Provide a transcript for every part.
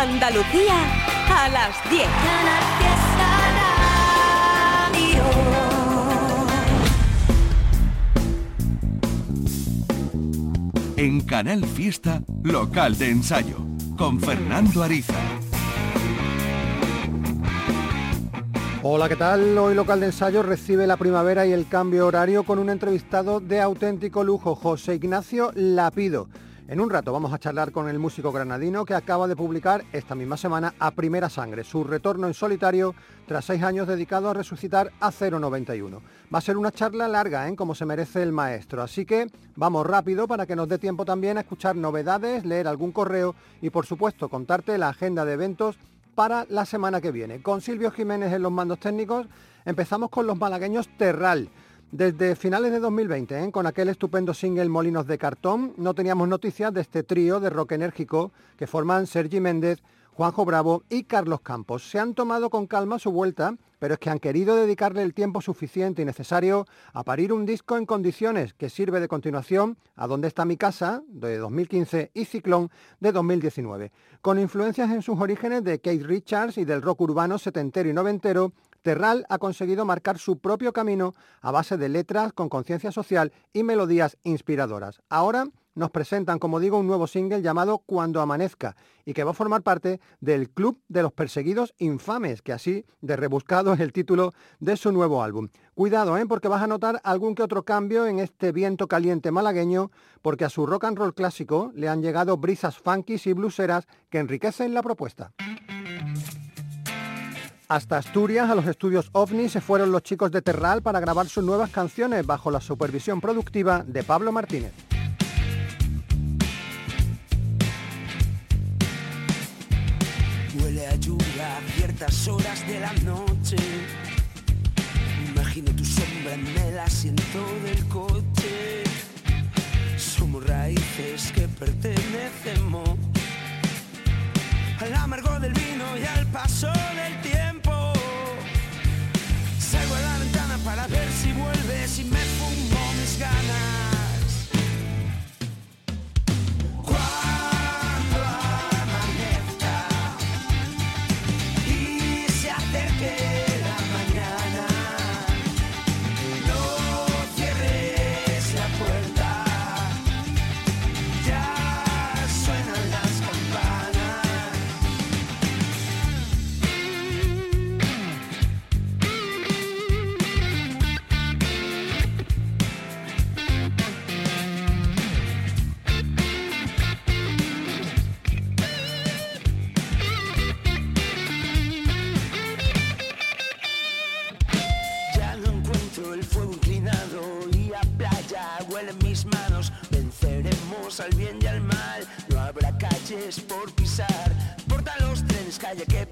Andalucía a las 10. En Canal Fiesta, local de ensayo, con Fernando Ariza. Hola, ¿qué tal? Hoy local de ensayo recibe la primavera y el cambio horario con un entrevistado de auténtico lujo, José Ignacio Lapido. En un rato vamos a charlar con el músico granadino que acaba de publicar esta misma semana A Primera Sangre, su retorno en solitario tras seis años dedicado a resucitar a 091. Va a ser una charla larga, ¿eh? como se merece el maestro, así que vamos rápido para que nos dé tiempo también a escuchar novedades, leer algún correo y por supuesto contarte la agenda de eventos para la semana que viene. Con Silvio Jiménez en los mandos técnicos empezamos con los malagueños Terral. Desde finales de 2020, ¿eh? con aquel estupendo single Molinos de Cartón, no teníamos noticias de este trío de rock enérgico que forman Sergi Méndez, Juanjo Bravo y Carlos Campos. Se han tomado con calma su vuelta, pero es que han querido dedicarle el tiempo suficiente y necesario a parir un disco en condiciones que sirve de continuación a Dónde está mi casa, de 2015, y Ciclón, de 2019. Con influencias en sus orígenes de Kate Richards y del rock urbano setentero y noventero, Terral ha conseguido marcar su propio camino a base de letras con conciencia social y melodías inspiradoras. Ahora nos presentan, como digo, un nuevo single llamado Cuando Amanezca y que va a formar parte del Club de los Perseguidos Infames, que así de rebuscado es el título de su nuevo álbum. Cuidado, ¿eh? porque vas a notar algún que otro cambio en este viento caliente malagueño, porque a su rock and roll clásico le han llegado brisas funky y bluseras que enriquecen la propuesta. Hasta Asturias, a los estudios OVNI, se fueron los chicos de Terral para grabar sus nuevas canciones bajo la supervisión productiva de Pablo Martínez. Huele a lluvia a ciertas horas de la noche. Imagino tu sombra en el asiento del coche. Somos raíces que pertenecemos al amargo del vino y al paso del she al bien y al mal. No habrá calles por pisar. Porta los trenes haya que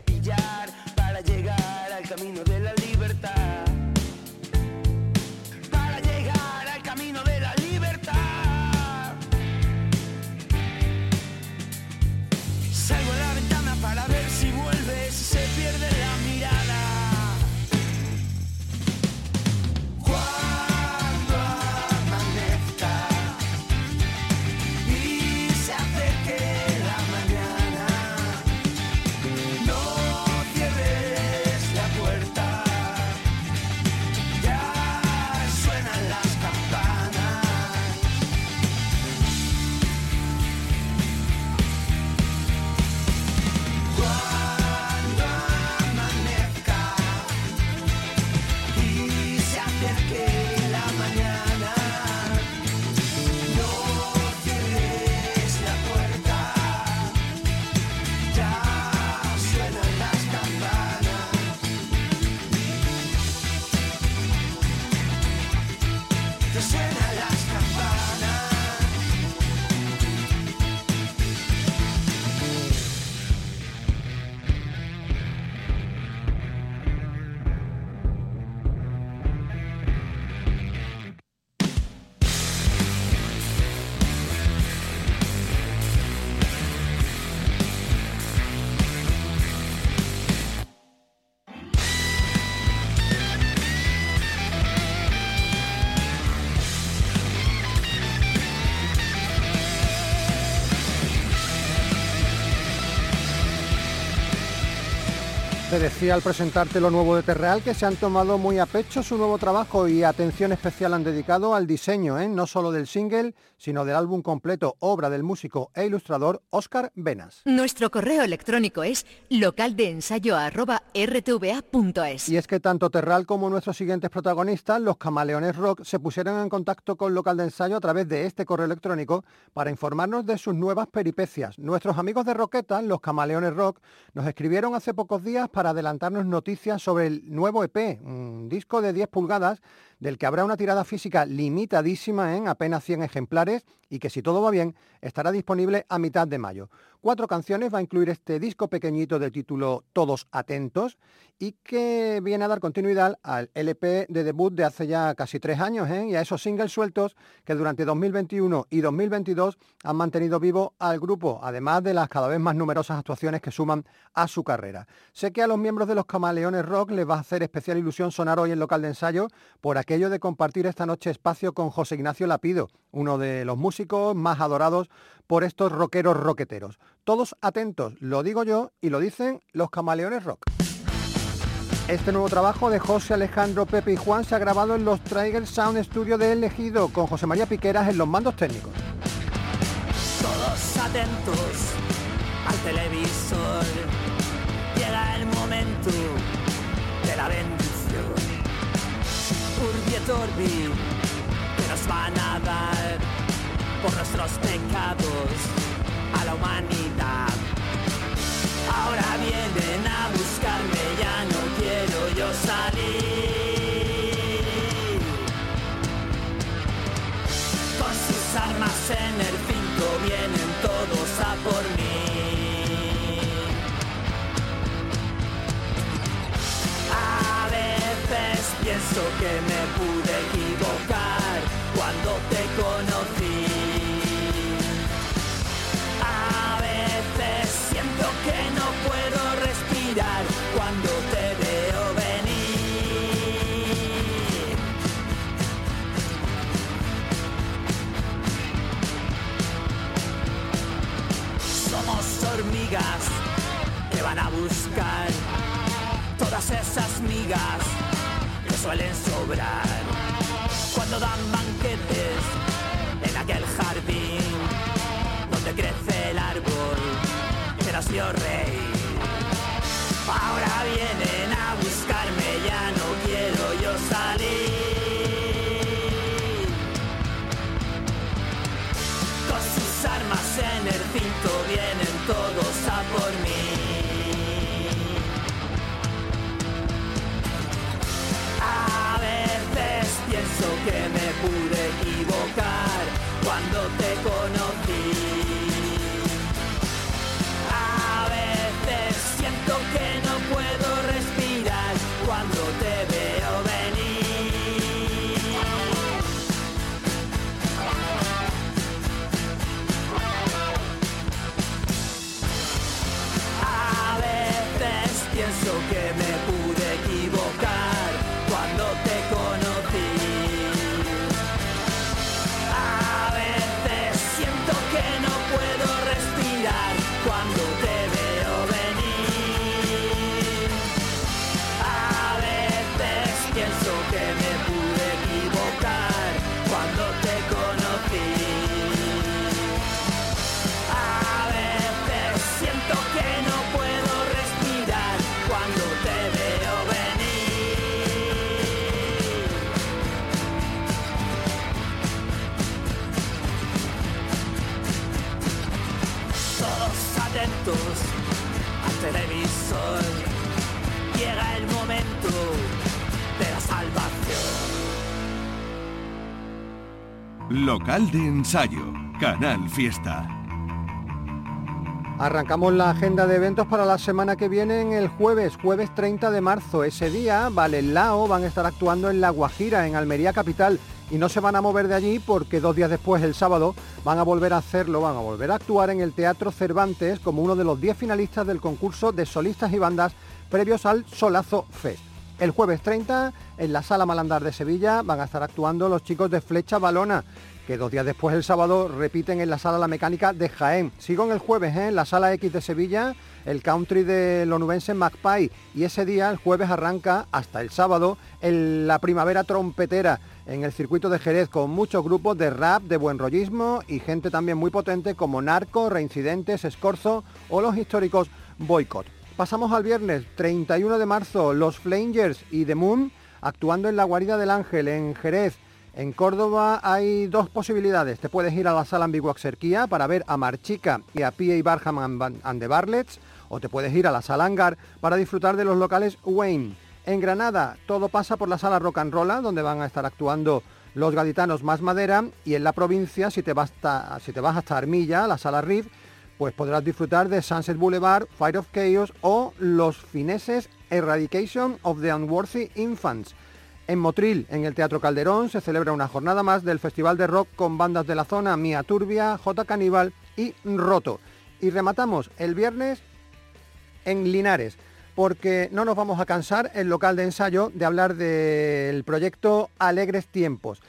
Te decía al presentarte lo nuevo de Terreal que se han tomado muy a pecho su nuevo trabajo y atención especial han dedicado al diseño, ¿eh? no solo del single, sino del álbum completo, obra del músico e ilustrador Óscar Venas. Nuestro correo electrónico es localdeensayo.rtva.es. Y es que tanto Terral como nuestros siguientes protagonistas, los Camaleones Rock, se pusieron en contacto con Local de Ensayo a través de este correo electrónico para informarnos de sus nuevas peripecias. Nuestros amigos de Roqueta, los Camaleones Rock, nos escribieron hace pocos días para adelantarnos noticias sobre el nuevo EP, un disco de 10 pulgadas del que habrá una tirada física limitadísima en apenas 100 ejemplares y que si todo va bien estará disponible a mitad de mayo. Cuatro canciones va a incluir este disco pequeñito de título Todos Atentos y que viene a dar continuidad al LP de debut de hace ya casi tres años ¿eh? y a esos singles sueltos que durante 2021 y 2022 han mantenido vivo al grupo, además de las cada vez más numerosas actuaciones que suman a su carrera. Sé que a los miembros de los Camaleones Rock les va a hacer especial ilusión sonar hoy en local de ensayo por aquello de compartir esta noche espacio con José Ignacio Lapido, uno de los músicos más adorados por estos rockeros roqueteros. Todos atentos, lo digo yo y lo dicen los Camaleones Rock. Este nuevo trabajo de José Alejandro, Pepe y Juan se ha grabado en los Trigger Sound Studio de Elegido con José María Piqueras en los mandos técnicos. Todos atentos al televisor. Llega el momento de la bendición. Urbi et Orbi, que nos van a dar por nuestros pecados a la humanidad. Ahora vienen a buscarme, ya no quiero yo salir. Con sus armas en el cinto vienen todos a por mí. A que me pude equivocar cuando te conocí. A veces siento que no puedo respirar cuando te veo venir. Somos hormigas que van a buscar todas esas migas suelen sobrar cuando dan banquetes en aquel jardín donde crece el árbol que nos dio rey. Ahora vienen a buscarme, ya no quiero yo salir. Con sus armas en el cinto vienen todos a por mí. Que Local de ensayo, Canal Fiesta. Arrancamos la agenda de eventos para la semana que viene en el jueves, jueves 30 de marzo. Ese día, Valelao van a estar actuando en La Guajira, en Almería Capital, y no se van a mover de allí porque dos días después, el sábado, van a volver a hacerlo, van a volver a actuar en el Teatro Cervantes como uno de los 10 finalistas del concurso de solistas y bandas previos al Solazo Fest. El jueves 30, en la Sala Malandar de Sevilla, van a estar actuando los chicos de Flecha Balona, que dos días después, el sábado, repiten en la Sala La Mecánica de Jaén. Sigo en el jueves, ¿eh? en la Sala X de Sevilla, el country de lonubense Magpie. Y ese día, el jueves, arranca hasta el sábado la primavera trompetera en el circuito de Jerez con muchos grupos de rap, de buen rollismo y gente también muy potente como Narco, Reincidentes, Escorzo o los históricos Boycott. Pasamos al viernes 31 de marzo, los Flangers y The Moon actuando en la Guarida del Ángel en Jerez. En Córdoba hay dos posibilidades. Te puedes ir a la sala Ambiguaxerquía para ver a Marchica y a P.A. Barham and the Barlets, o te puedes ir a la sala Hangar para disfrutar de los locales Wayne. En Granada todo pasa por la sala Rock and Roll, donde van a estar actuando los gaditanos más madera, y en la provincia, si te vas si te vas hasta Armilla, la sala Riff, pues podrás disfrutar de Sunset Boulevard, Fire of Chaos o los fineses Eradication of the Unworthy Infants. En Motril, en el Teatro Calderón, se celebra una jornada más del Festival de Rock con bandas de la zona Mia Turbia, J Caníbal y Roto. Y rematamos el viernes en Linares, porque no nos vamos a cansar el local de ensayo de hablar del proyecto Alegres Tiempos.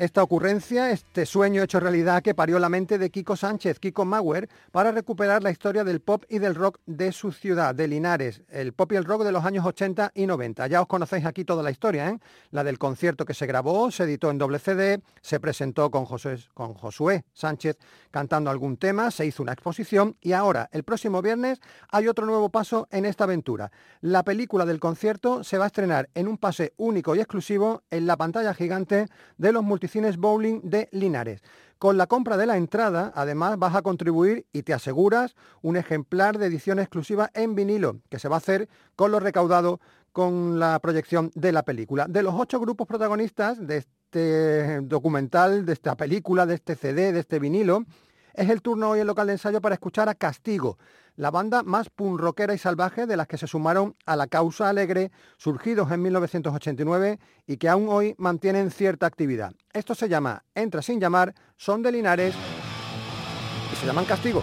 Esta ocurrencia, este sueño hecho realidad que parió la mente de Kiko Sánchez, Kiko Mauer, para recuperar la historia del pop y del rock de su ciudad, de Linares, el pop y el rock de los años 80 y 90. Ya os conocéis aquí toda la historia, ¿eh? La del concierto que se grabó, se editó en doble CD, se presentó con Josué, con Josué Sánchez cantando algún tema, se hizo una exposición y ahora, el próximo viernes, hay otro nuevo paso en esta aventura. La película del concierto se va a estrenar en un pase único y exclusivo en la pantalla gigante de los multi Cines Bowling de Linares. Con la compra de la entrada, además, vas a contribuir y te aseguras un ejemplar de edición exclusiva en vinilo, que se va a hacer con lo recaudado con la proyección de la película. De los ocho grupos protagonistas de este documental, de esta película, de este CD, de este vinilo, es el turno hoy en local de ensayo para escuchar a Castigo, la banda más punk rockera y salvaje de las que se sumaron a la causa alegre, surgidos en 1989 y que aún hoy mantienen cierta actividad. Esto se llama Entra sin llamar, son de Linares y se llaman Castigo.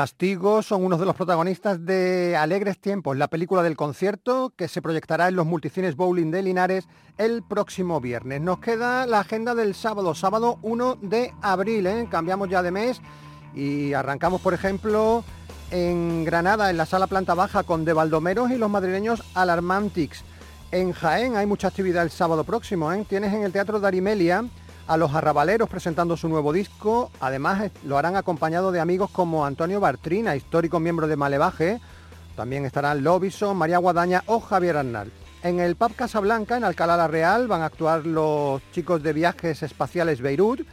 Castigo son unos de los protagonistas de Alegres Tiempos, la película del concierto que se proyectará en los multicines Bowling de Linares el próximo viernes. Nos queda la agenda del sábado, sábado 1 de abril, ¿eh? cambiamos ya de mes y arrancamos, por ejemplo, en Granada, en la sala planta baja, con De Baldomeros y los madrileños Alarmantics. En Jaén hay mucha actividad el sábado próximo. ¿eh? Tienes en el Teatro Darimelia a los arrabaleros presentando su nuevo disco. Además lo harán acompañado de amigos como Antonio Bartrina, histórico miembro de Malevaje. También estarán Lobison, María Guadaña o Javier Arnal. En el Pub Casablanca, en Alcalá la Real, van a actuar los chicos de viajes espaciales Beirut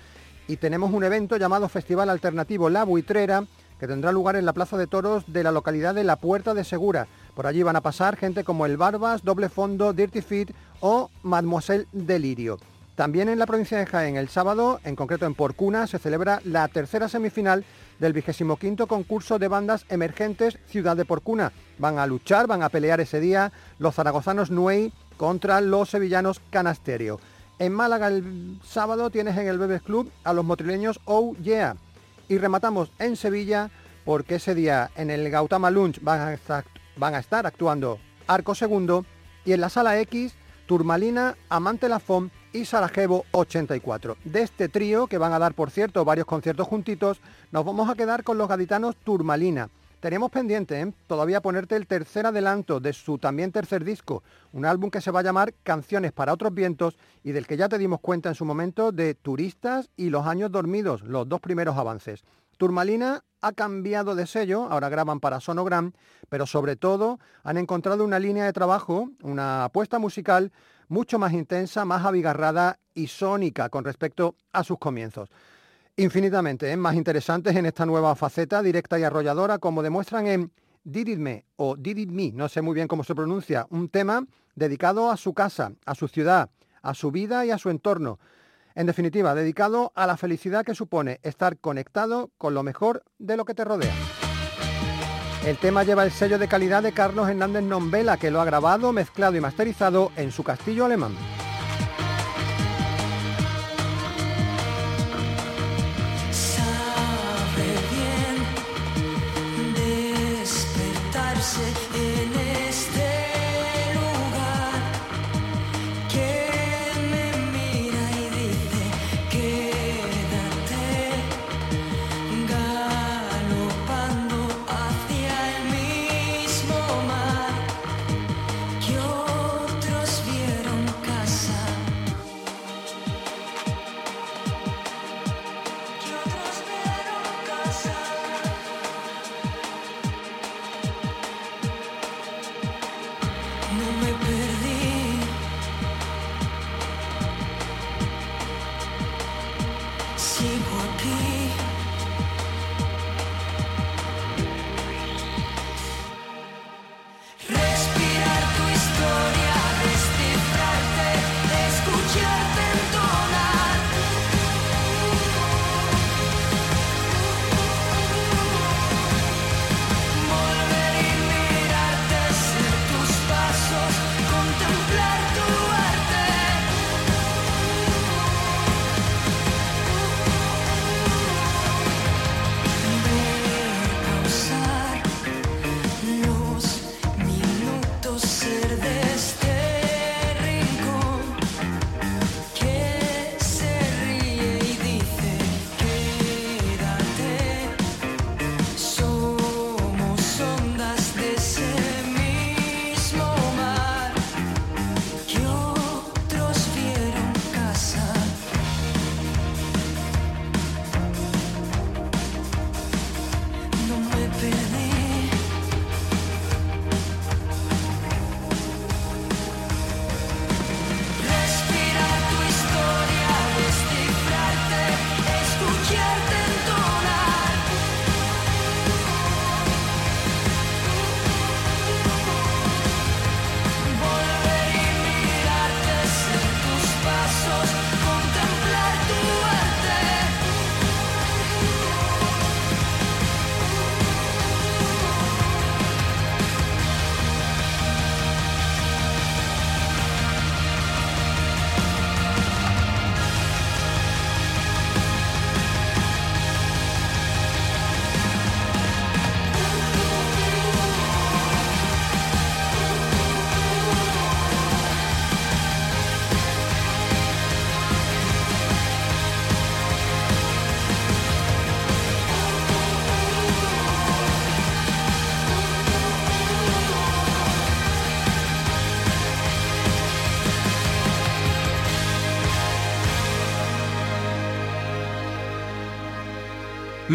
y tenemos un evento llamado Festival Alternativo La Buitrera que tendrá lugar en la Plaza de Toros de la localidad de La Puerta de Segura. Por allí van a pasar gente como El Barbas, Doble Fondo, Dirty Fit o Mademoiselle Delirio. También en la provincia de Jaén, el sábado, en concreto en Porcuna, se celebra la tercera semifinal del vigésimo quinto concurso de bandas emergentes Ciudad de Porcuna. Van a luchar, van a pelear ese día los zaragozanos Nuey contra los sevillanos Canasterio. En Málaga el sábado tienes en el Bebes Club a los motrileños Oh Yeah. Y rematamos en Sevilla porque ese día en el Gautama Lunch van a estar, van a estar actuando Arco Segundo y en la Sala X Turmalina, Amante Lafón y Sarajevo 84. De este trío, que van a dar por cierto varios conciertos juntitos, nos vamos a quedar con los gaditanos Turmalina. Tenemos pendiente ¿eh? todavía ponerte el tercer adelanto de su también tercer disco, un álbum que se va a llamar Canciones para otros vientos y del que ya te dimos cuenta en su momento de Turistas y Los años dormidos, los dos primeros avances. Turmalina ha cambiado de sello, ahora graban para Sonogram, pero sobre todo han encontrado una línea de trabajo, una apuesta musical mucho más intensa, más abigarrada y sónica con respecto a sus comienzos. Infinitamente ¿eh? más interesantes en esta nueva faceta directa y arrolladora, como demuestran en Did It Me o Did It Me, no sé muy bien cómo se pronuncia, un tema dedicado a su casa, a su ciudad, a su vida y a su entorno. En definitiva, dedicado a la felicidad que supone estar conectado con lo mejor de lo que te rodea. El tema lleva el sello de calidad de Carlos Hernández Nombela, que lo ha grabado, mezclado y masterizado en su castillo alemán.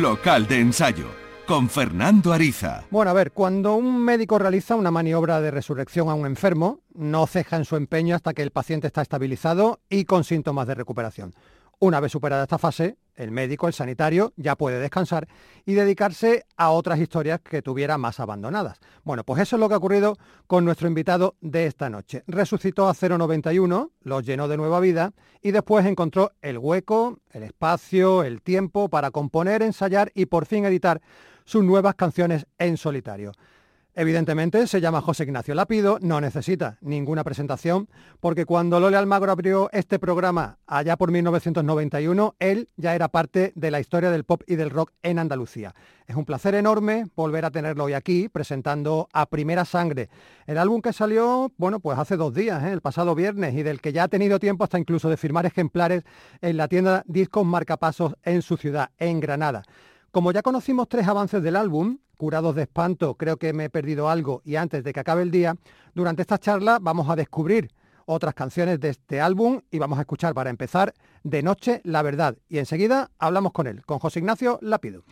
Local de ensayo, con Fernando Ariza. Bueno, a ver, cuando un médico realiza una maniobra de resurrección a un enfermo, no ceja en su empeño hasta que el paciente está estabilizado y con síntomas de recuperación. Una vez superada esta fase, el médico, el sanitario, ya puede descansar y dedicarse a otras historias que tuviera más abandonadas. Bueno, pues eso es lo que ha ocurrido con nuestro invitado de esta noche. Resucitó a 091, lo llenó de nueva vida y después encontró el hueco, el espacio, el tiempo para componer, ensayar y por fin editar sus nuevas canciones en solitario. Evidentemente se llama José Ignacio Lapido, no necesita ninguna presentación, porque cuando Lole Almagro abrió este programa allá por 1991, él ya era parte de la historia del pop y del rock en Andalucía. Es un placer enorme volver a tenerlo hoy aquí, presentando a Primera Sangre, el álbum que salió, bueno, pues hace dos días, ¿eh? el pasado viernes, y del que ya ha tenido tiempo hasta incluso de firmar ejemplares en la tienda Discos Marcapasos en su ciudad, en Granada. Como ya conocimos tres avances del álbum, Curados de Espanto, creo que me he perdido algo y antes de que acabe el día, durante esta charla vamos a descubrir otras canciones de este álbum y vamos a escuchar para empezar De Noche la Verdad. Y enseguida hablamos con él, con José Ignacio Lápido.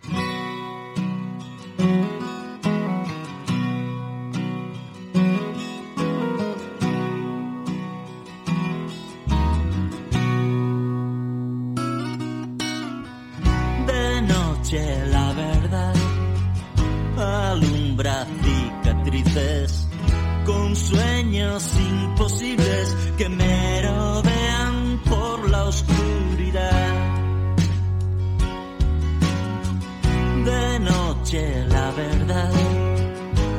Con sueños imposibles que me rodean por la oscuridad. De noche la verdad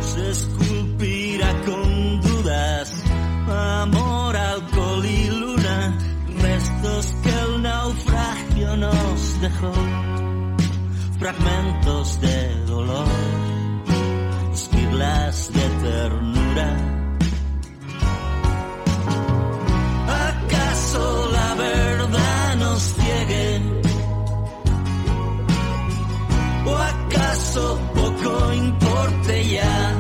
se esculpirá con dudas, amor, alcohol y luna, restos que el naufragio nos dejó fragmentos de dolor, esquirlas de ternura. Poco importe ya?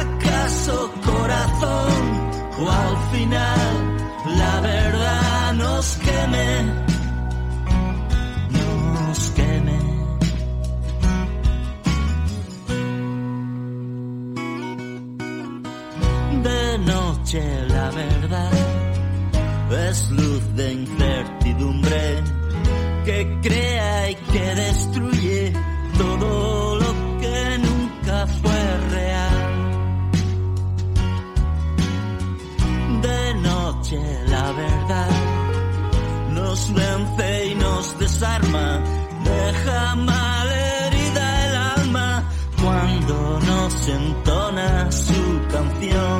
¿Acaso corazón? ¿O al final la verdad nos queme? la verdad es luz de incertidumbre que crea y que destruye todo lo que nunca fue real. De noche la verdad nos vence y nos desarma, deja mal herida el alma cuando nos entona su canción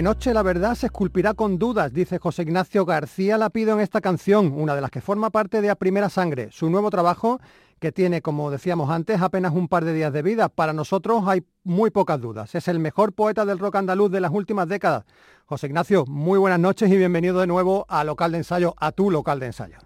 De noche la verdad se esculpirá con dudas, dice José Ignacio García Lapido en esta canción, una de las que forma parte de A Primera Sangre, su nuevo trabajo que tiene, como decíamos antes, apenas un par de días de vida. Para nosotros hay muy pocas dudas. Es el mejor poeta del rock andaluz de las últimas décadas. José Ignacio, muy buenas noches y bienvenido de nuevo a Local de Ensayo, a tu local de ensayo.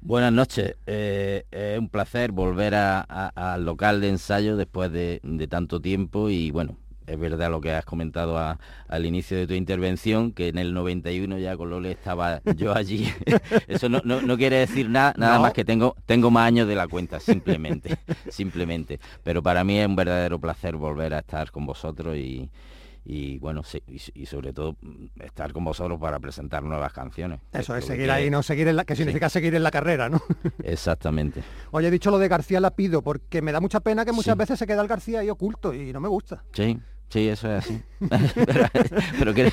Buenas noches, eh, es un placer volver al local de ensayo después de, tanto tiempo y bueno, es verdad lo que has comentado al inicio de tu intervención, que en el 91 ya con Lole estaba yo allí. Eso no, quiere decir nada, nada más que tengo, tengo más años de la cuenta, simplemente, simplemente. Pero para mí es un verdadero placer volver a estar con vosotros y, y bueno, y, sobre todo mm, estar con vosotros para presentar nuevas canciones. Eso es, seguir ahí, no seguir en la, que significa seguir en la carrera, ¿no? Exactamente. Oye, he dicho lo de García la pido, porque me da mucha pena que muchas veces se queda el García ahí oculto y no me gusta. Sí, Sí, eso es así. pero, que,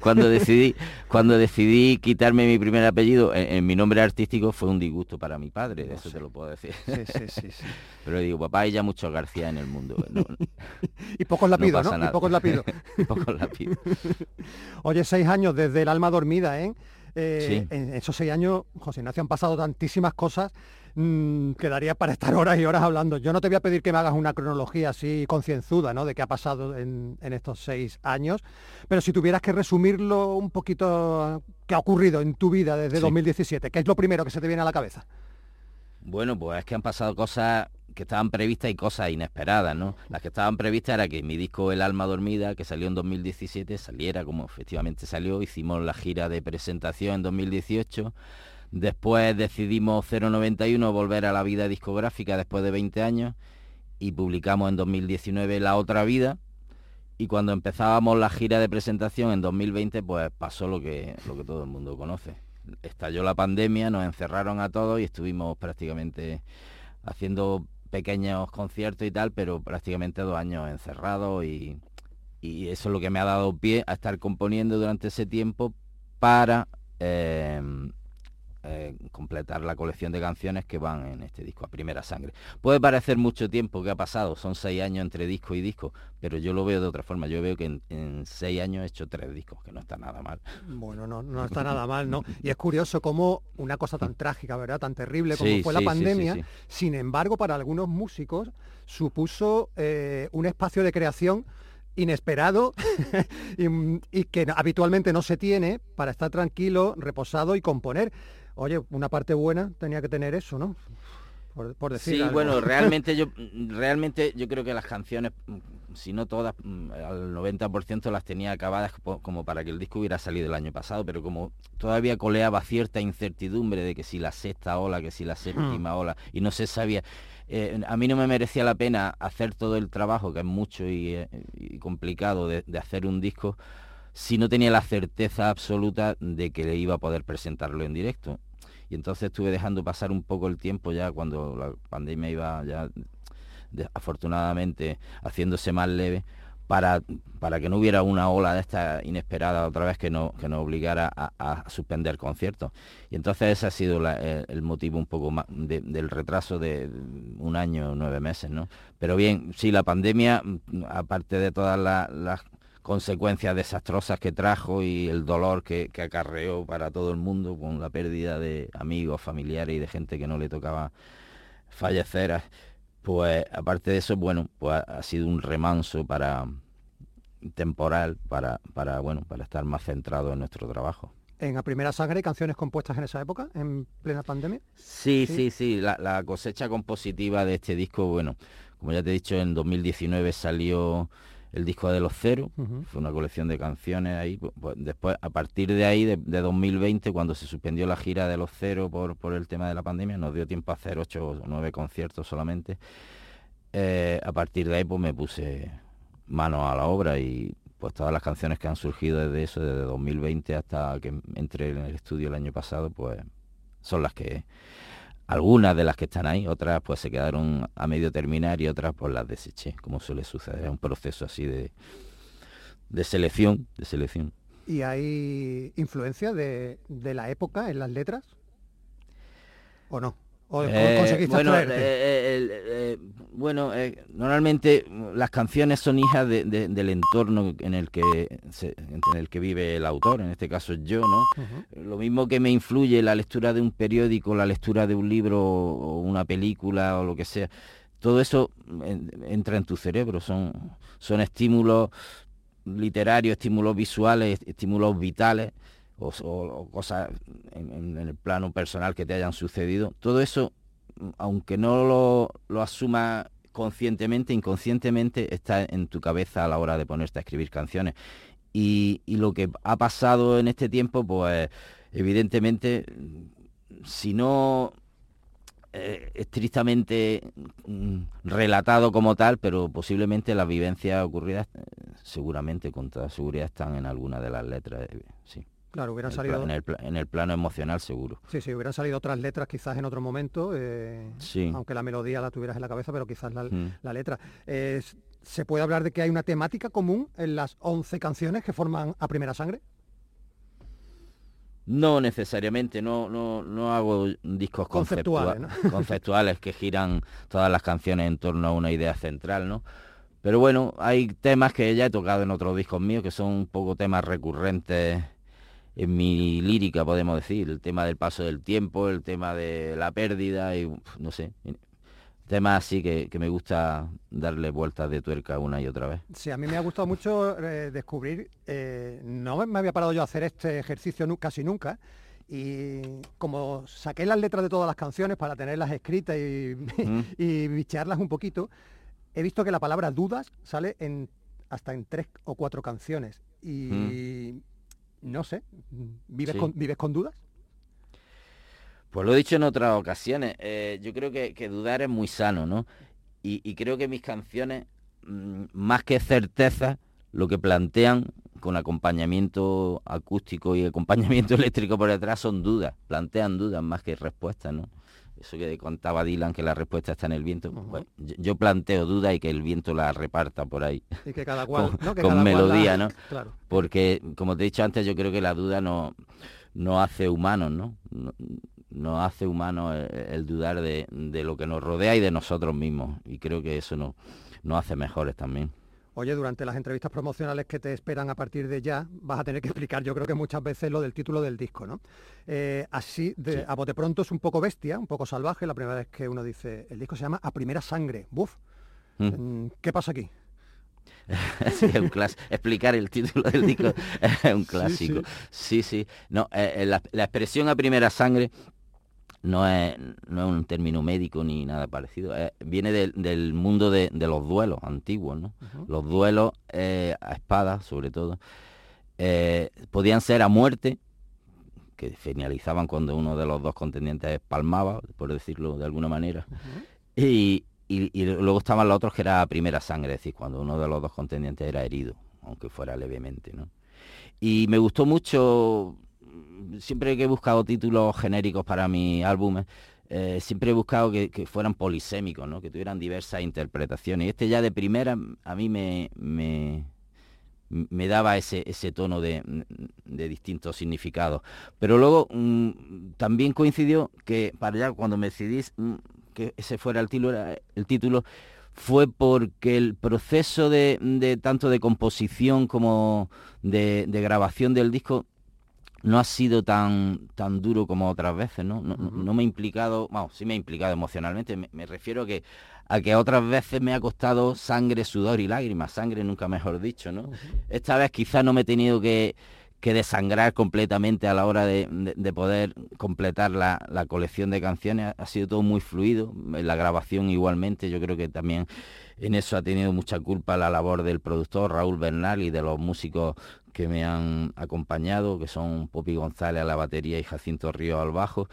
cuando decidí cuando decidí quitarme mi primer apellido en, mi nombre artístico fue un disgusto para mi padre, eso te lo puedo decir. Sí, sí, sí, Pero digo, papá, hay ya muchos García en el mundo. y pocos lapidos, ¿no? Y pocos lapidos. pocos Oye, seis años desde el alma dormida, ¿eh? Eh en esos seis años, José Ignacio, han pasado tantísimas cosas Mm, quedaría para estar horas y horas hablando. Yo no te voy a pedir que me hagas una cronología así concienzuda, ¿no? De qué ha pasado en, estos seis años, pero si tuvieras que resumirlo un poquito, ¿qué ha ocurrido en tu vida desde 2017? ¿Qué es lo primero que se te viene a la cabeza? Bueno, pues es que han pasado cosas que estaban previstas y cosas inesperadas, ¿no? Las que estaban previstas era que mi disco El alma dormida, que salió en 2017, saliera como efectivamente salió, hicimos la gira de presentación en 2018 Después decidimos 091 volver a la vida discográfica después de 20 años y publicamos en 2019 La Otra Vida. Y cuando empezábamos la gira de presentación en 2020, pues pasó lo que, lo que todo el mundo conoce. Estalló la pandemia, nos encerraron a todos y estuvimos prácticamente haciendo pequeños conciertos y tal, pero prácticamente dos años encerrados y, y eso es lo que me ha dado pie a estar componiendo durante ese tiempo para eh, eh, completar la colección de canciones que van en este disco a primera sangre. Puede parecer mucho tiempo que ha pasado, son seis años entre disco y disco, pero yo lo veo de otra forma. Yo veo que en, seis años he hecho tres discos, que no está nada mal. Bueno, no, no está nada mal, ¿no? Y es curioso cómo una cosa tan trágica, ¿verdad? Tan terrible como fue la pandemia, sin embargo, para algunos músicos supuso eh, un espacio de creación inesperado y, que habitualmente no se tiene para estar tranquilo, reposado y componer. Oye, una parte buena tenía que tener eso, ¿no? Por, decir sí, bueno, realmente yo, realmente yo creo que las canciones, si no todas, mm, al 90% las tenía acabadas como para que el disco hubiera salido el año pasado, pero como todavía coleaba cierta incertidumbre de que si la sexta ola, que si la séptima hmm. ola, y no se sabía. Eh, a mí no me merecía la pena hacer todo el trabajo, que es mucho y, eh, complicado de, de hacer un disco, si no tenía la certeza absoluta de que le iba a poder presentarlo en directo y entonces estuve dejando pasar un poco el tiempo ya cuando la pandemia iba ya afortunadamente haciéndose más leve para, para que no hubiera una ola de esta inesperada otra vez que, no, que nos obligara a, suspender conciertos. Y entonces ese ha sido el, motivo un poco más del retraso de un año, nueve meses, ¿no? Pero bien, sí, la pandemia, aparte de todas las consecuencias desastrosas que trajo y el dolor que, acarreó para todo el mundo con la pérdida de amigos, familiares y de gente que no le tocaba fallecer, pues aparte de eso, bueno, pues ha sido un remanso para temporal para, para bueno, para estar más centrado en nuestro trabajo. ¿En la primera sangre canciones compuestas en esa época, en plena pandemia? Sí, sí, sí, La, la, cosecha compositiva de este disco, bueno, como ya te he dicho, en 2019 salió el disco de los cero, fue una colección de canciones ahí. Pues, pues, después, a partir de ahí, de, 2020, cuando se suspendió la gira de los cero por, por el tema de la pandemia, nos dio tiempo a hacer ocho o nueve conciertos solamente. Eh, a partir de ahí, pues me puse mano a la obra y pues todas las canciones que han surgido desde eso, desde 2020 hasta que entré en el estudio el año pasado, pues son las que algunas de las que están ahí, otras pues se quedaron a medio terminar y otras pues las deseché, como suele suceder. Es un proceso así de, de selección, de selección. ¿Y hay influencia de, de, la época en las letras? ¿O no? ¿O Eh, bueno, eh, eh, bueno, normalmente las canciones son hijas de- de- del entorno en el que se- en el que vive el autor, en este caso yo, ¿no? Lo mismo que me influye la lectura de un periódico, la lectura de un libro o una película o lo que sea. Todo eso en- entra en tu cerebro, son, son estímulos literarios, estímulos visuales, estímulos vitales o, cosas en, el plano personal que te hayan sucedido. Todo eso, mm, aunque no lo, lo asuma conscientemente, inconscientemente, está en tu cabeza a la hora de ponerte a escribir canciones. Y, lo que ha pasado en este tiempo, pues evidentemente, si no eh, estrictamente mm, relatado como tal, pero posiblemente las vivencias ocurridas eh, seguramente con toda seguridad están en alguna de las letras, eh. Claro, hubieran En salido... en, el, pla- en el plano emocional seguro. Sí, sí, hubieran salido otras letras quizás en otro momento, eh, Sí. aunque la melodía la tuvieras en la cabeza, pero quizás la, Mm. la letra. Eh, ¿Se puede hablar de que hay una temática común en las 11 canciones que forman A Primera Sangre? No necesariamente, no, no, no hago discos Conceptuales, conceptua- conceptuales que giran todas las canciones en torno a una idea central, ¿no? Pero bueno, hay temas que ya he tocado en otros discos míos que son un poco temas recurrentes en mi lírica, podemos decir. El tema del paso del tiempo, el tema de la pérdida y no sé. Temas así que, que me gusta darle vueltas de tuerca una y otra vez. Sí, a mí me ha gustado mucho eh, descubrir, eh, no me había parado yo a hacer este ejercicio casi nunca, y como saqué las letras de todas las canciones para tenerlas escritas y, Mm. y bichearlas un poquito, he visto que la palabra dudas sale en hasta en tres o cuatro canciones. Y no sé, ¿vives, Sí. con, ¿vives con dudas? Pues lo he dicho en otras ocasiones, eh, yo creo que, que dudar es muy sano, ¿no? Y, y creo que mis canciones, mm, más que certeza, lo que plantean con acompañamiento acústico y acompañamiento eléctrico por detrás son dudas, plantean dudas más que respuestas, ¿no? Eso que contaba Dylan, que la respuesta está en el viento. Bueno, yo, yo planteo dudas y que el viento la reparta por ahí, Y que cada cual, Con- ¿no? Que con cada cual la- melodía, ¿no? Claro. porque como te he dicho antes, yo creo que la duda no, no hace humanos, ¿no? No, no hace humanos el, el dudar de, de lo que nos rodea y de nosotros mismos. Y creo que eso no, nos hace mejores también. Oye, durante las entrevistas promocionales que te esperan a partir de ya, vas a tener que explicar, yo creo que muchas veces lo del título del disco, ¿no? Eh, así, de, Sí. a bote pronto es un poco bestia, un poco salvaje, la primera vez que uno dice, el disco se llama A Primera Sangre, buf. Mm. Mm, ¿Qué pasa aquí? Sí, es un Explicar el título del disco es un clásico. Sí, sí. No, eh, eh, la, la expresión a primera sangre no es, no es un término médico ni nada parecido. eh, viene del, del mundo de, de los duelos antiguos, ¿no? Los duelos eh, a espada, sobre todo, eh, podían ser a muerte, que finalizaban cuando uno de los dos contendientes palmaba, por decirlo de alguna manera. y, y- y luego estaban los otros que era primera sangre, es decir, cuando uno de los dos contendientes era herido, aunque fuera levemente. ¿no? Y me gustó mucho, siempre que he buscado títulos genéricos para mis álbumes, eh, siempre he buscado que, fueran polisémicos, que tuvieran diversas interpretaciones. Este ya de primera a mí me, me, daba ese, tono de, distintos significados. Pero luego mm, también coincidió que para allá cuando me decidí mm, que ese fuera el título, el título fue porque el proceso de, tanto de composición como de grabación del disco no ha sido tan tan duro como otras veces, ¿no? No, no- no me ha implicado, bueno, sí me ha implicado emocionalmente, me, me refiero que a que otras veces me ha costado sangre, sudor y lágrimas, sangre nunca mejor dicho, ¿no? Esta vez quizás no me he tenido que, que desangrar completamente a la hora de, de- de poder completar la, la colección de canciones. Ha sido todo muy fluido, en la grabación igualmente, yo creo que también en eso ha tenido mucha culpa la labor del productor Raúl Bernal y de los músicos que me han acompañado, que son Popi González a la batería y Jacinto Río al bajo.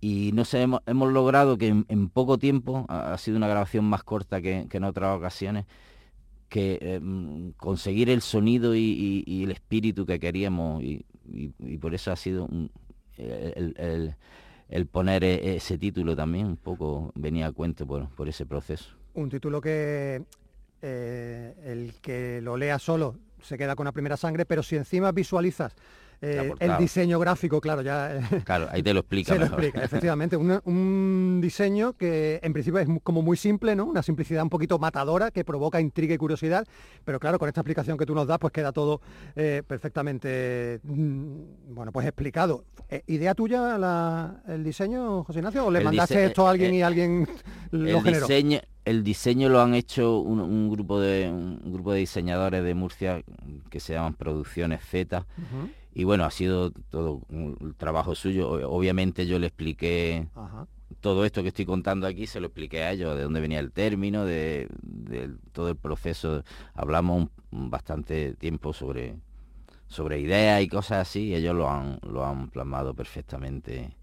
Y no sé, hemos, hemos logrado que en, en poco tiempo, ha, ha sido una grabación más corta que, que en otras ocasiones, que eh, mm, conseguir el sonido y, el espíritu que queríamos y, por eso ha sido un- el, poner e- ese título también un poco venía a cuento por, por ese proceso. Un título que eh, el que lo lea solo se queda con la primera sangre, pero si encima visualizas eh, el diseño gráfico, claro, ya... eh, Claro, ahí te lo explica Se lo mejor. explica, efectivamente. Un, un diseño que en principio es como muy simple, ¿no? Una simplicidad un poquito matadora que provoca intriga y curiosidad, pero claro, con esta explicación que tú nos das, pues queda todo eh, perfectamente, mm, bueno, pues explicado. Eh, ¿Idea tuya la- el diseño, José Ignacio? ¿O le El mandaste esto a alguien y alguien lo el generó? diseño el diseño lo han hecho un, un grupo de un grupo de diseñadores de Murcia que se llaman Producciones Z y bueno ha sido todo un trabajo suyo obviamente yo le expliqué Ajá. todo esto que estoy contando aquí se lo expliqué a ellos de dónde venía el término de, de todo el proceso hablamos bastante tiempo sobre sobre ideas y cosas así y ellos lo han lo han plasmado perfectamente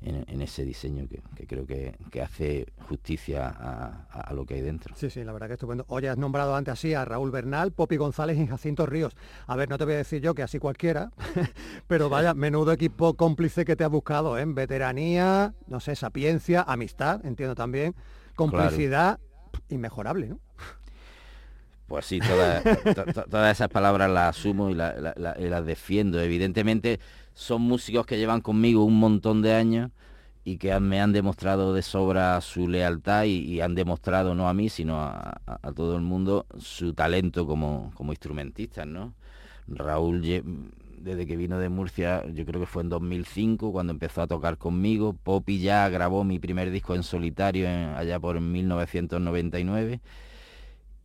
en, en ese diseño que, que creo que, que hace justicia a, a- a lo que hay dentro. Sí, sí, la verdad que estupendo. Oye, has nombrado antes así a Raúl Bernal, Popi González y Jacinto Ríos. A ver, no te voy a decir yo que así cualquiera, pero vaya, menudo equipo cómplice que te has buscado, ¿eh? Veteranía, no sé, sapiencia, amistad, entiendo también, complicidad, inmejorable, ¿no? Pues sí, todas, to- to- todas esas palabras las asumo y, la- la- la- y las defiendo. Evidentemente son músicos que llevan conmigo un montón de años y que me han demostrado de sobra su lealtad y, han demostrado no a mí, sino a, todo el mundo su talento como, como instrumentistas, ¿no? Raúl, desde que vino de Murcia, yo creo que fue en 2005 cuando empezó a tocar conmigo. Poppy ya grabó mi primer disco en solitario en- allá por 1999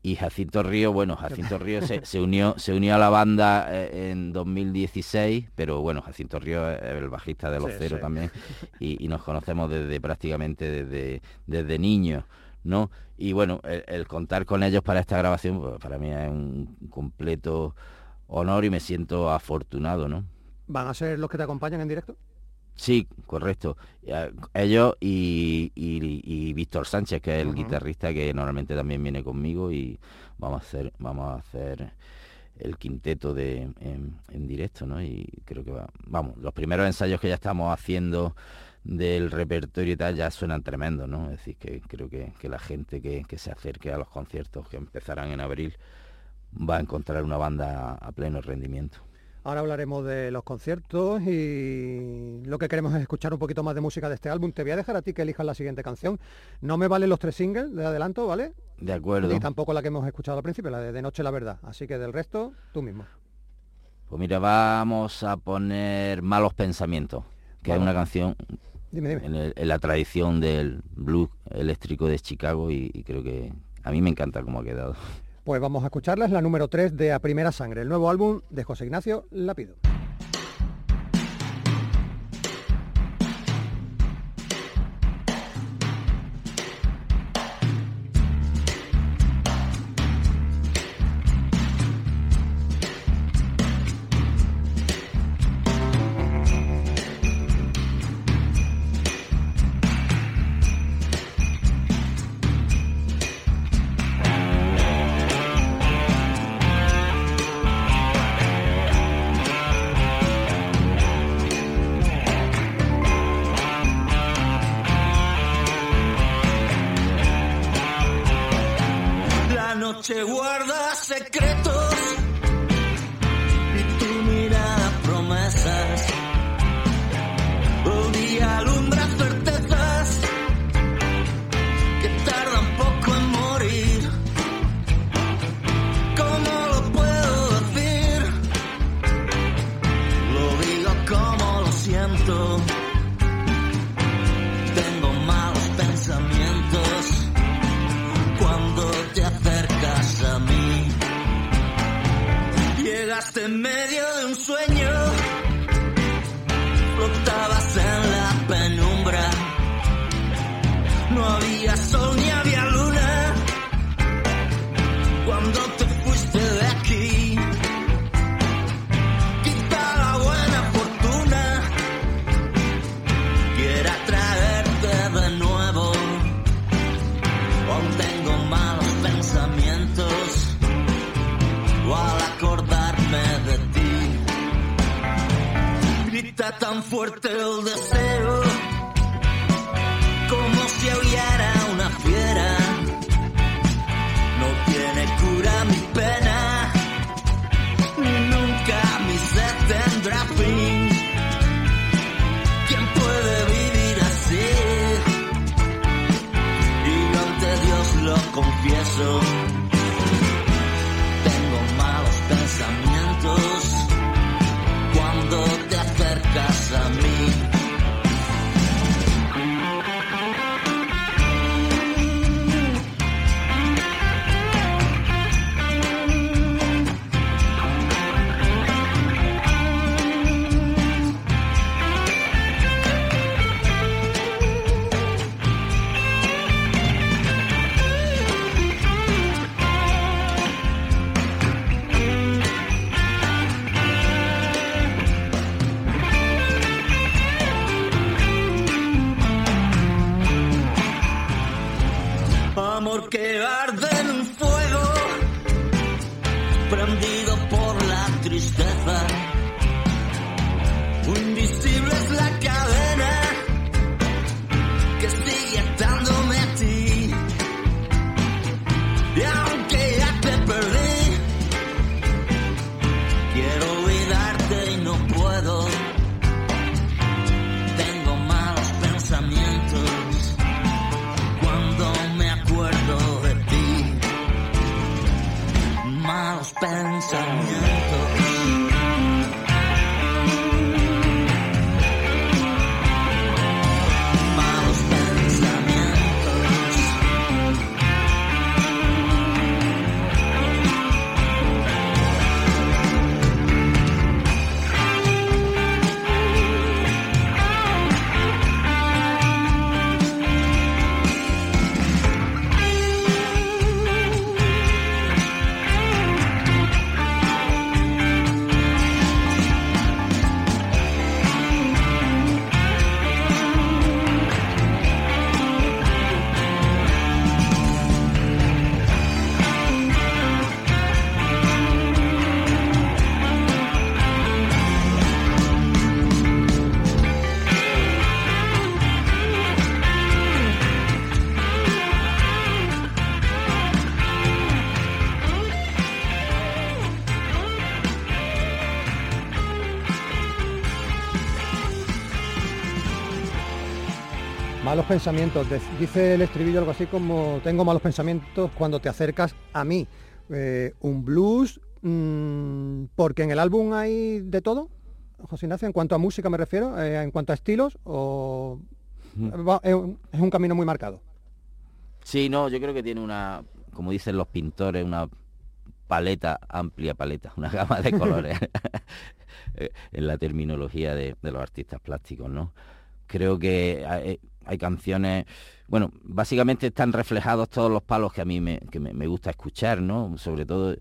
y Jacinto Río, bueno, Jacinto Río se, se unió se unió a la banda eh, en 2016, pero bueno, Jacinto Río es el bajista de Los Sí, Cero sí. también y, y nos conocemos desde prácticamente desde, desde niños, ¿no? Y bueno, el, el contar con ellos para esta grabación, pues, para mí es un completo honor y me siento afortunado, ¿no? ¿Van a ser los que te acompañan en directo? Sí, correcto. Ya, Ellos y, y- y Víctor Sánchez, que es el guitarrista que normalmente también viene conmigo y vamos a hacer, vamos a hacer el quinteto de en, en directo, ¿no? Y creo que va, vamos, los primeros ensayos que ya estamos haciendo del repertorio y tal ya suenan tremendos, ¿no? Es decir, que creo que, que la gente que, que se acerque a los conciertos que empezarán en abril va a encontrar una banda a pleno rendimiento. Ahora hablaremos de los conciertos y lo que queremos es escuchar un poquito más de música de este álbum. Te voy a dejar a ti que elijas la siguiente canción. No me valen los tres singles de adelanto, ¿vale? De acuerdo. Ni tampoco la que hemos escuchado al principio, la de De Noche la Verdad. Así que del resto, tú mismo. Pues mira, vamos a poner Malos Pensamientos, que Vamos. es una canción Dime, dime. en, el- en la tradición del blues eléctrico de Chicago y, y creo que a mí me encanta cómo ha quedado. Pues vamos a escucharla, es la número 3 de A Primera Sangre, el nuevo álbum de José Ignacio Lapido. Tan fuerte el deseo pensamientos. Dice el estribillo algo así como tengo malos pensamientos cuando te acercas a mí. Eh, un blues, mm, porque en el álbum hay de todo, José Ignacio, en cuanto a música me refiero, eh, en cuanto a estilos, o va- es, un, es un camino muy marcado. Sí, no, yo creo que tiene una, como dicen los pintores, una paleta, amplia paleta, una gama de colores eh, en la terminología de, de los artistas plásticos, ¿no? Creo que hay, canciones, bueno, básicamente están reflejados todos los palos que a mí me, que me gusta escuchar, ¿no? Sobre todo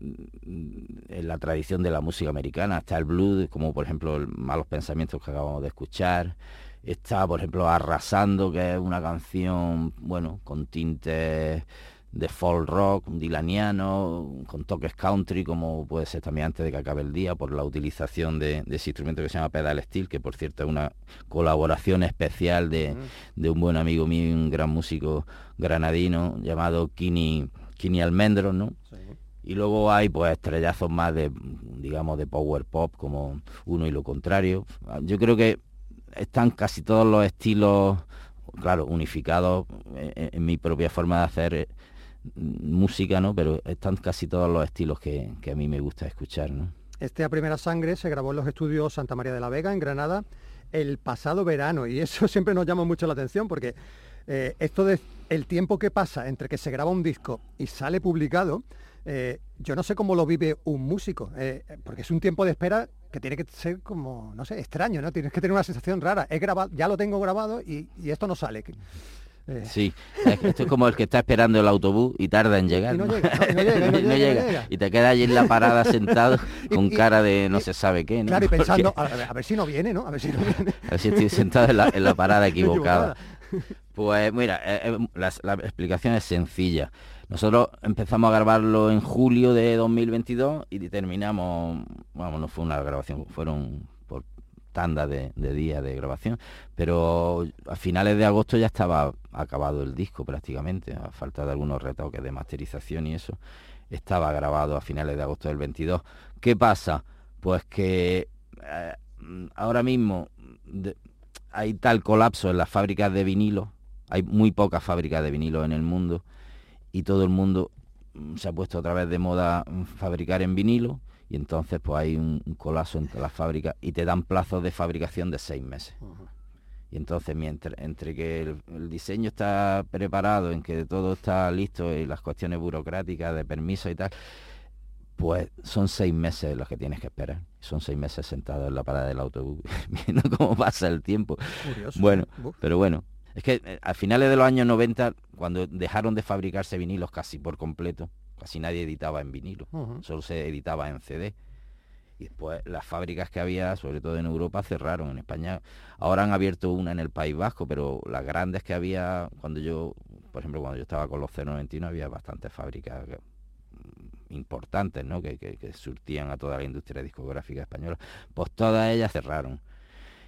mm, en la tradición de la música americana, está el blues, como por ejemplo el Malos Pensamientos que acabamos de escuchar, está por ejemplo Arrasando, que es una canción, bueno, con tintes de folk rock, dilaniano, con toques country, como puede ser también antes de que acabe el día, por la utilización de, de ese instrumento que se llama pedal steel, que por cierto es una colaboración especial de, de un buen amigo mío un gran músico granadino llamado Kini, Kini Almendros, ¿no? Y luego hay pues estrellazos más de, digamos, de power pop, como uno y lo contrario. Yo creo que están casi todos los estilos, claro, unificados en, en mi propia forma de hacer eh, música, ¿no? Pero están casi todos los estilos que, a mí me gusta escuchar, ¿no? Este A Primera Sangre se grabó en los estudios Santa María de la Vega, en Granada, el pasado verano. Y eso siempre nos llama mucho la atención porque eh, esto de el tiempo que pasa entre que se graba un disco y sale publicado, eh, yo no sé cómo lo vive un músico, eh, porque es un tiempo de espera que tiene que ser como, no sé, extraño, ¿no? Tienes que tener una sensación rara. He grabado, ya lo tengo grabado y esto no sale. Eh, Sí, esto es como el que está esperando el autobús y tarda en llegar. Y no ¿no? llega, ¿no? Y no llega, y no No llega, y no llega. llega. Y te quedas allí en la parada sentado Y- con y- cara de no se sabe qué, ¿no? Claro, y Porque- pensando, a ver, a ver si no viene, ¿no? A ver si no viene. A ver si estoy sentado en la, en la parada equivocada. Pues mira, eh, eh, la, la explicación es sencilla. Nosotros empezamos a grabarlo en julio de 2022 y terminamos, vamos, no fue una grabación, fueron tanda de, de días de grabación, pero a finales de agosto ya estaba acabado el disco prácticamente, a falta de algunos retoques de masterización y eso, estaba grabado a finales de agosto del 22. ¿Qué pasa? Pues que eh, ahora mismo hay tal colapso en las fábricas de vinilo, hay muy pocas fábricas de vinilo en el mundo y todo el mundo mm, se ha puesto otra vez de moda mm, fabricar en vinilo y entonces pues hay un, un colapso entre las fábricas y te dan plazos de fabricación de seis meses. Y entonces mientras entre que el, el diseño está preparado, en que todo está listo y las cuestiones burocráticas de permiso y tal, pues son seis meses los que tienes que esperar. Son seis meses sentado en la parada del autobús viendo cómo pasa el tiempo. Curioso. Bueno, pero bueno, es que eh, a finales de los años 90, cuando dejaron de fabricarse vinilos casi por completo, casi nadie editaba en vinilo, solo se editaba en CD. Y después las fábricas que había, sobre todo en Europa, cerraron. En España ahora han abierto una en el País Vasco, pero las grandes que había cuando yo, por ejemplo, cuando yo estaba con los 091 había bastantes fábricas que- mm, importantes, ¿no? Que, que- que surtían a toda la industria discográfica española. Pues todas ellas cerraron.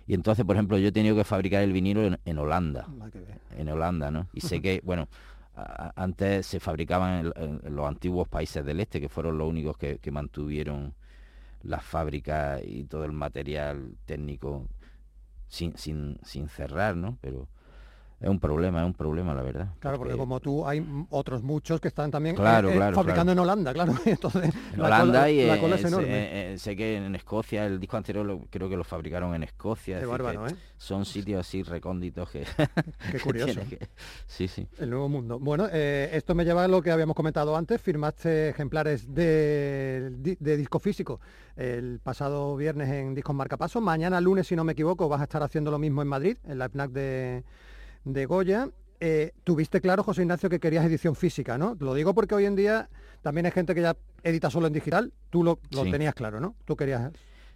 Y entonces, por ejemplo, yo he tenido que fabricar el vinilo en, en Holanda Ah, en Holanda, ¿no? Y sé que, bueno, antes se fabricaban en, los antiguos países del este, que fueron los únicos que, que mantuvieron las fábricas y todo el material técnico sin, sin, sin cerrar, ¿no? Pero es un problema, es un problema, la verdad. Claro, porque como tú hay otros muchos que están también eh, Claro, eh, claro, fabricando claro. en Holanda, claro. Entonces, En la Holanda cola- y la eh, cola es sé- enorme. eh, eh, sé que en Escocia, el disco anterior lo- creo que lo fabricaron en Escocia. Qué bárbaro, ¿eh? Son sitios así recónditos que... Qué curioso. que- Sí, sí. El nuevo mundo. Bueno, eh, esto me lleva a lo que habíamos comentado antes. Firmaste ejemplares de, de disco físico el pasado viernes en Discos Marcapaso. Mañana lunes, si no me equivoco, vas a estar haciendo lo mismo en Madrid, en la FNAC de, de Goya. Eh, tuviste claro, José Ignacio, que querías edición física, ¿no? Lo digo porque hoy en día también hay gente que ya edita solo en digital. Tú lo, lo Sí. tenías claro, ¿no? Tú querías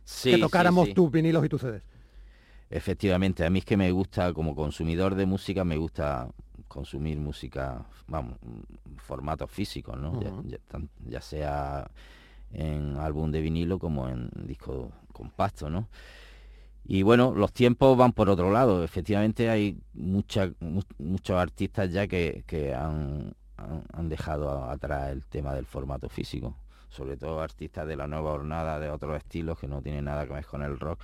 Sí, que tocáramos sí. tus vinilos y tus CDs. Efectivamente, a mí es que me gusta, como consumidor de música, me gusta consumir música, vamos, formatos físicos, ¿no? Ya- ya sea en álbum de vinilo como en disco compacto, ¿no? Y bueno, los tiempos van por otro lado. Efectivamente hay mucha- mu- muchos artistas ya que, que han, han- dejado atrás el tema del formato físico. Sobre todo artistas de la nueva hornada, de otros estilos que no tienen nada que ver con el rock.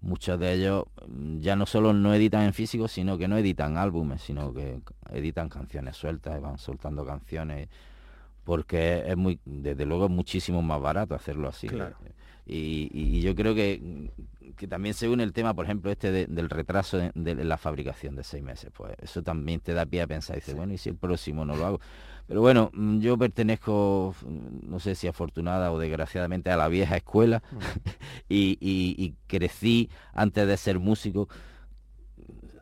Muchos de ellos mm, ya no solo no editan en físico, sino que no editan álbumes, sino que editan canciones sueltas, van soltando canciones, porque es muy, desde luego es muchísimo más barato hacerlo así. Y- y yo creo que, que también se une el tema, por ejemplo, este de- del retraso de, de la fabricación de seis meses. Pues eso también te da pie a pensar, dice, bueno, ¿y si el próximo no lo hago? Pero bueno, mm, yo pertenezco, mm, no sé si afortunada o desgraciadamente, a la vieja escuela y, y- y crecí antes de ser músico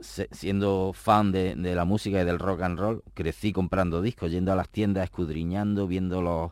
siendo fan de, de la música y del rock and roll, crecí comprando discos, yendo a las tiendas, escudriñando, viendo los,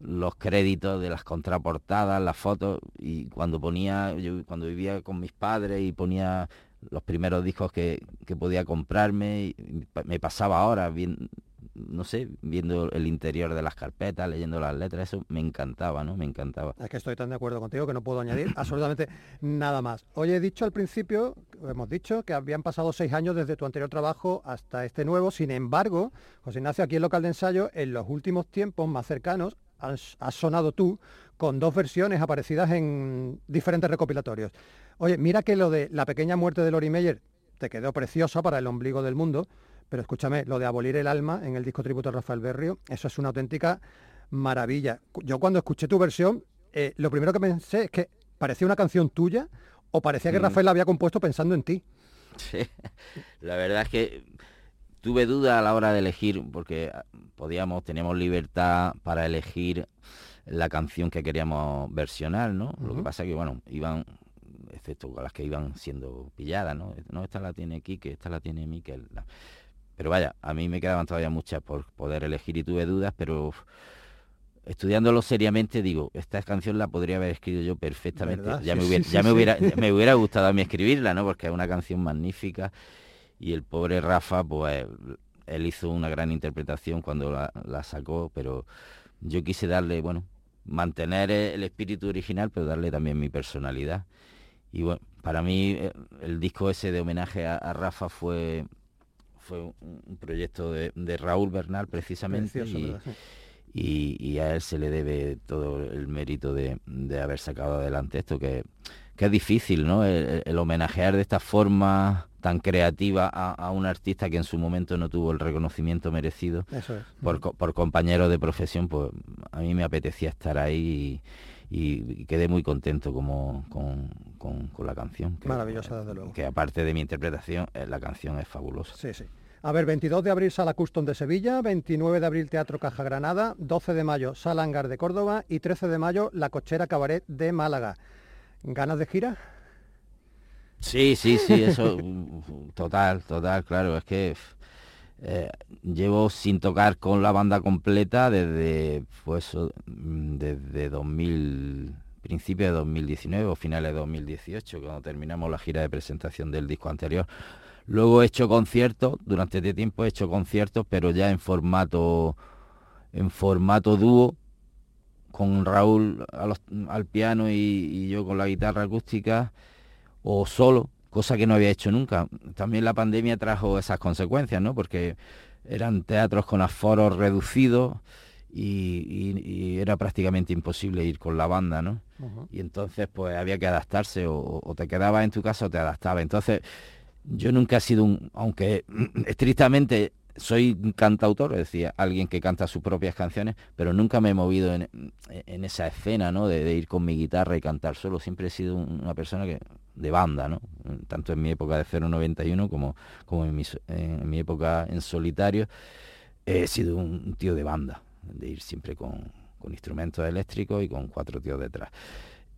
los créditos de las contraportadas, las fotos, y cuando ponía, yo cuando vivía con mis padres y ponía los primeros discos que, que podía comprarme, y me pasaba horas bien, no sé, viendo el interior de las carpetas, leyendo las letras, eso me encantaba, ¿no? Me encantaba. Es que estoy tan de acuerdo contigo que no puedo añadir absolutamente nada más. Hoy he dicho al principio, hemos dicho que habían pasado seis años desde tu anterior trabajo hasta este nuevo. Sin embargo, José Ignacio, aquí en local de ensayo, en los últimos tiempos más cercanos, has, has sonado tú con dos versiones aparecidas en diferentes recopilatorios. Oye, mira que lo de la pequeña muerte de Lori Meyer te quedó preciosa para el ombligo del mundo, pero escúchame, lo de abolir el alma en el disco tributo a Rafael Berrio, eso es una auténtica maravilla. Yo cuando escuché tu versión, eh, lo primero que pensé es que parecía una canción tuya o parecía que Mm. Rafael la había compuesto pensando en ti. Sí, la verdad es que tuve duda a la hora de elegir, porque ah, podíamos, teníamos libertad para elegir la canción que queríamos versionar, ¿no? Lo que pasa es que, bueno, iban, excepto con las que iban siendo pilladas, ¿no? No, esta la tiene Quique, esta la tiene Miquel. Pero vaya, a mí me quedaban todavía muchas por poder elegir y tuve dudas, pero estudiándolo seriamente digo, esta canción la podría haber escrito yo perfectamente. ¿Verdad? Ya, Sí, me hubiera, sí, ya me hubiera, ya me hubiera gustado a mí escribirla, ¿no? Porque es una canción magnífica y el pobre Rafa, pues él hizo una gran interpretación cuando la, la sacó, pero yo quise darle, bueno, mantener el espíritu original, pero darle también mi personalidad. Y bueno, para mí eh, el disco ese de homenaje a, a Rafa fue fue un, proyecto de, de Raúl Bernal precisamente Precioso, y, y- y a él se le debe todo el mérito de, de haber sacado adelante esto, que, que es difícil, ¿no? El, el homenajear de esta forma tan creativa a, a un artista que en su momento no tuvo el reconocimiento merecido Eso es. por, por compañeros de profesión, pues a mí me apetecía estar ahí y, y- y quedé muy contento como, con, con- con la canción. que- Maravillosa, desde luego. Que aparte de mi interpretación, eh, la canción es fabulosa. Sí, sí. A ver, 22 de abril Sala Custom de Sevilla, 29 de abril Teatro Caja Granada, 12 de mayo Sala Hangar de Córdoba y 13 de mayo La Cochera Cabaret de Málaga. ¿Ganas de gira? Sí, sí, sí, eso, mm, total, total, claro, es que eh, llevo sin tocar con la banda completa desde, pues, mm, desde 2000, principio de 2019 o finales de 2018, cuando terminamos la gira de presentación del disco anterior. Luego he hecho conciertos, durante este tiempo he hecho conciertos, pero ya en formato, en formato dúo, con Raúl a los- al piano y, y yo con la guitarra acústica o solo, cosa que no había hecho nunca. También la pandemia trajo esas consecuencias, ¿no? Porque eran teatros con aforos reducidos y, y- y era prácticamente imposible ir con la banda, ¿no? Y entonces pues había que adaptarse o, o te quedabas en tu casa o te adaptabas. Entonces yo nunca he sido un, aunque estrictamente soy un cantautor, es decir, alguien que canta sus propias canciones, pero nunca me he movido en, en esa escena, ¿no? De, ir con mi guitarra y cantar solo. Siempre he sido un- una persona que de banda, ¿no? Tanto en mi época de 091 como, como en, mi, en mi época en solitario. He sido un tío de banda, de ir siempre con, con instrumentos eléctricos y con cuatro tíos detrás.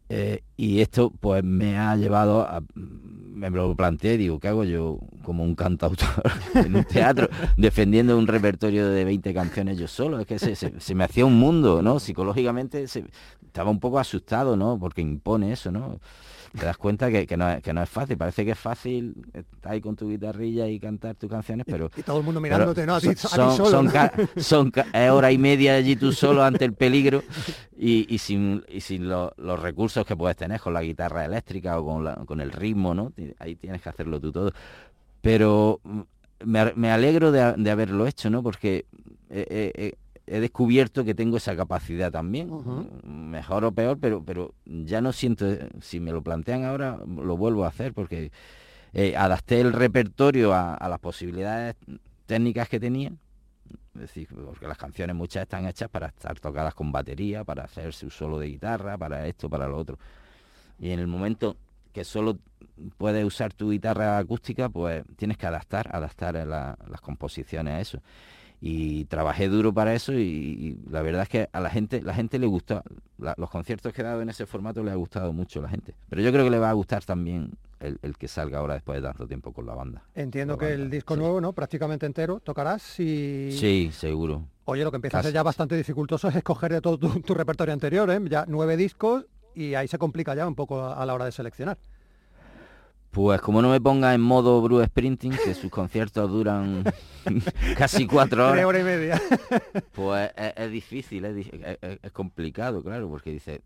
Eh, y esto pues me ha llevado a me lo planteé digo, ¿qué hago yo como un cantautor en un teatro defendiendo un repertorio de 20 canciones yo solo? Es que se, se- se me hacía un mundo, ¿no? Psicológicamente se- estaba un poco asustado, ¿no? Porque impone eso, ¿no? Te das cuenta que, que no es, que no es fácil, parece que es fácil estar ahí con tu guitarrilla y cantar tus canciones, pero Y todo el mundo mirándote, ¿no? A ti, a ti son, solo. son ¿no? ca- son ca- es hora y media allí tú solo ante el peligro y, y sin, y sin lo- los recursos que puedes tener con la guitarra eléctrica o con, la- con el ritmo, ¿no? Ahí tienes que hacerlo tú todo. Pero mm, me, me alegro de, de haberlo hecho, ¿no? Porque he, he- he- descubierto que tengo esa capacidad también, mejor o peor, pero, pero ya no siento, si me lo plantean ahora, lo vuelvo a hacer porque eh, adapté el repertorio a, a las posibilidades técnicas que tenía. Es decir, porque las canciones muchas están hechas para estar tocadas con batería, para hacerse un solo de guitarra, para esto, para lo otro. Y en el momento que solo puedes usar tu guitarra acústica, pues tienes que adaptar, adaptar la- las composiciones a eso. Y trabajé duro para eso y, y la verdad es que a la gente, la gente le gustó. La- los conciertos que he dado en ese formato le ha gustado mucho a la gente. Pero yo creo que le va a gustar también el, el que salga ahora después de tanto tiempo con la banda. Entiendo La que el disco sí. nuevo, ¿no? Prácticamente entero, tocarás y... Sí, seguro. Oye, lo que empieza a ser ya bastante dificultoso es escoger de todo tu, tu repertorio anterior, ¿eh? Ya nueve discos y ahí se complica ya un poco a, a la hora de seleccionar. Pues como no me ponga en modo Bruce Sprinting, que sus conciertos duran casi cuatro Tres horas, horas y media. pues es, es difícil, es, complicado, claro, porque dice,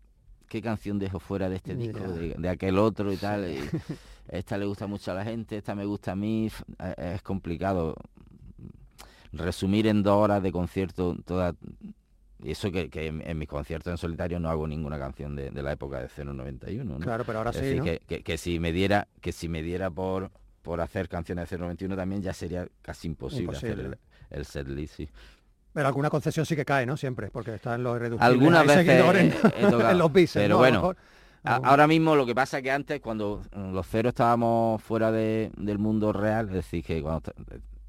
¿qué canción dejo fuera de este disco, de, de aquel otro y tal? y esta le gusta mucho a la gente, esta me gusta a mí, es complicado resumir en dos horas de concierto toda... Y eso que, que en, en mis conciertos en solitario no hago ninguna canción de, de la época de 091, ¿no? Claro, pero ahora Es sí, decir, ¿no? que, que- que si me diera, que si me diera por, por hacer canciones de 091 también ya sería casi imposible, hacer el, el setlist, sí. Pero alguna concesión sí que cae, ¿no? Siempre, porque está en los irreductibles. Algunas veces seguidores, he- he tocado, en los bises, pero bueno. A- Ahora mismo lo que pasa es que antes, cuando los ceros estábamos fuera de- del mundo real, es decir, que cuando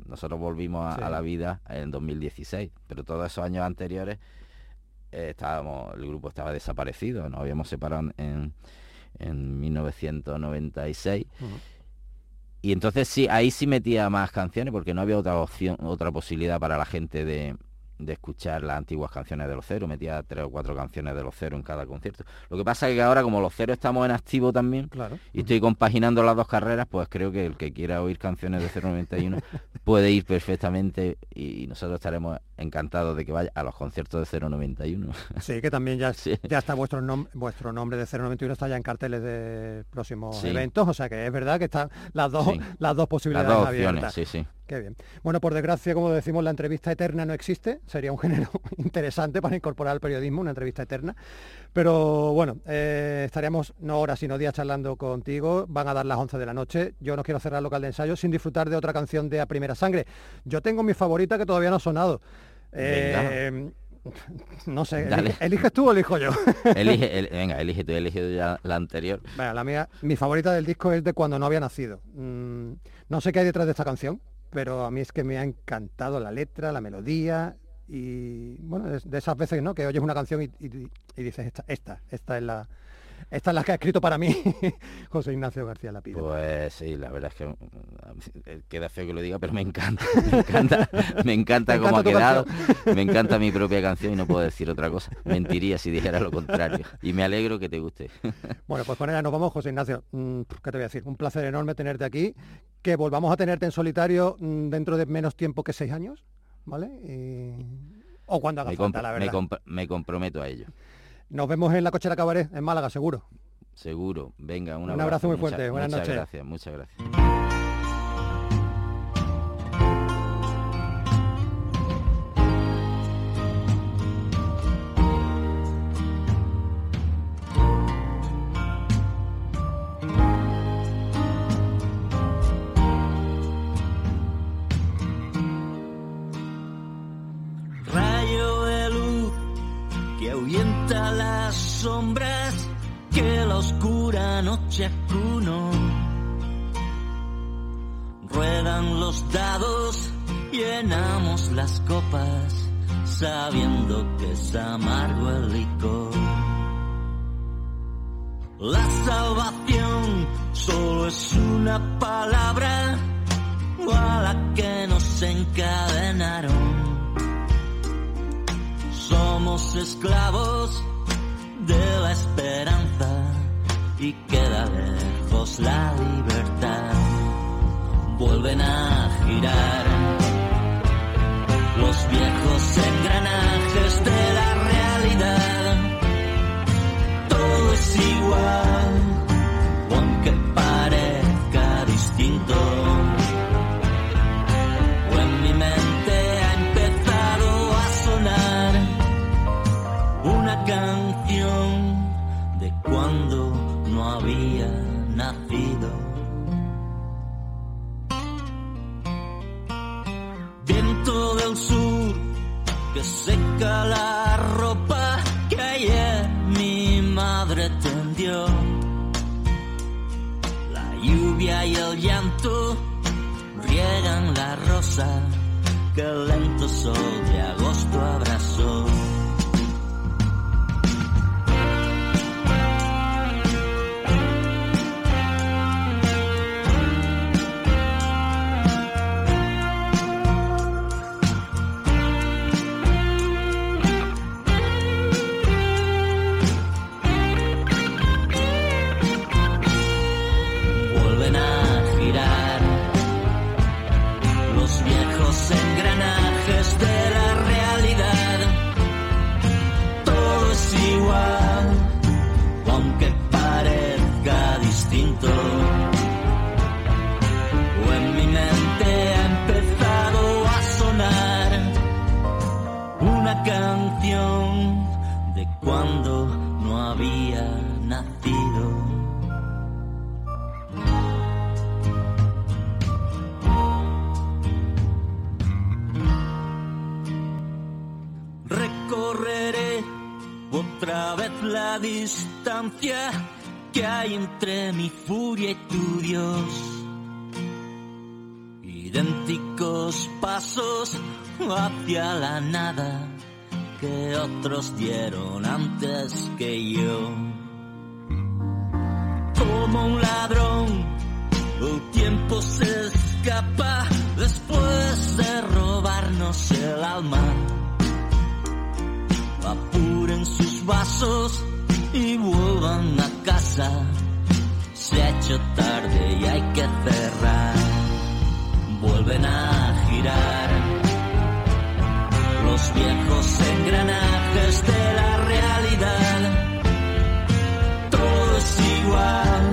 nosotros volvimos a, Sí. a la vida en 2016, pero todos esos años anteriores eh, estábamos, el grupo estaba desaparecido, nos habíamos separado en, en 1996. Ujú. Y entonces sí, ahí sí metía más canciones porque no había otra opción, otra posibilidad para la gente de, de escuchar las antiguas canciones de los ceros. Metía tres o cuatro canciones de los ceros en cada concierto. Lo que pasa es que ahora como los ceros estamos en activo también Claro. y estoy compaginando las dos carreras, pues creo que el que quiera oír canciones de 091 puede ir perfectamente y nosotros estaremos encantados de que vaya a los conciertos de 091. Sí, que también ya, Sí. ya está vuestro, nom- vuestro nombre de 091 está ya en carteles de próximos Sí. eventos, o sea que es verdad que están las dos, Sí. las dos Las posibilidades dos abiertas. opciones, sí, sí. Qué bien. Bueno, por desgracia, como decimos, la entrevista eterna no existe. Sería un género interesante para incorporar al periodismo, una entrevista eterna. Pero bueno, eh, estaríamos no horas, sino días charlando contigo. Van a dar las 11 de la noche. Yo no quiero cerrar el local de ensayo sin disfrutar de otra canción de A Primera Sangre. Yo tengo mi favorita que todavía no ha sonado. Eh, no sé, Dale. ¿eliges tú o elijo yo? Elige, el- venga, elige tú, elige ya la anterior. La mía, mi favorita del disco es de cuando no había nacido. Mm, no sé qué hay detrás de esta canción, pero a mí es que me ha encantado la letra, la melodía y bueno, de, esas veces ¿no? que oyes una canción y- y dices esta, esta, esta es la, esta es la que ha escrito para mí José Ignacio García Lapido. Pues sí, la verdad es que mm, queda feo que lo diga, pero me encanta, me encanta, me encanta Me cómo ha encanta quedado, me encanta mi propia canción y no puedo decir otra cosa. Mentiría si dijera lo contrario. Y me alegro que te guste. Bueno, pues con ella nos vamos, José Ignacio. Mm, ¿Qué te voy a decir? Un placer enorme tenerte aquí. Que volvamos a tenerte en solitario mm, dentro de menos tiempo que seis años, ¿vale? Y- O cuando haga Me, falta, la me verdad. me comprometo a ello. Nos vemos en la cochera cabaret en Málaga, seguro. Seguro. Venga, un Un abrazo. abrazo muy mucha- fuerte. Buenas muchas noches. gracias, muchas gracias. Noche acuno. Ruedan los dados, llenamos las copas, sabiendo que es amargo el licor. La salvación solo es una palabra a la que nos encadenaron. Somos esclavos de la esperanza y queda lejos la libertad. Vuelven a girar los viejos engranajes de la realidad. Todo es igual, la ropa que ayer mi madre tendió. La lluvia y el llanto riegan la rosa que lento sol de agosto abrazó. La distancia que hay entre mi furia y tu Dios. Idénticos pasos hacia la nada que otros dieron antes que yo. Como un ladrón, el tiempo se escapa después de robarnos el alma apuren sus vasos y vuelvan a casa. Se ha hecho tarde y hay que cerrar. Vuelven a girar los viejos engranajes de la realidad. Todo es igual.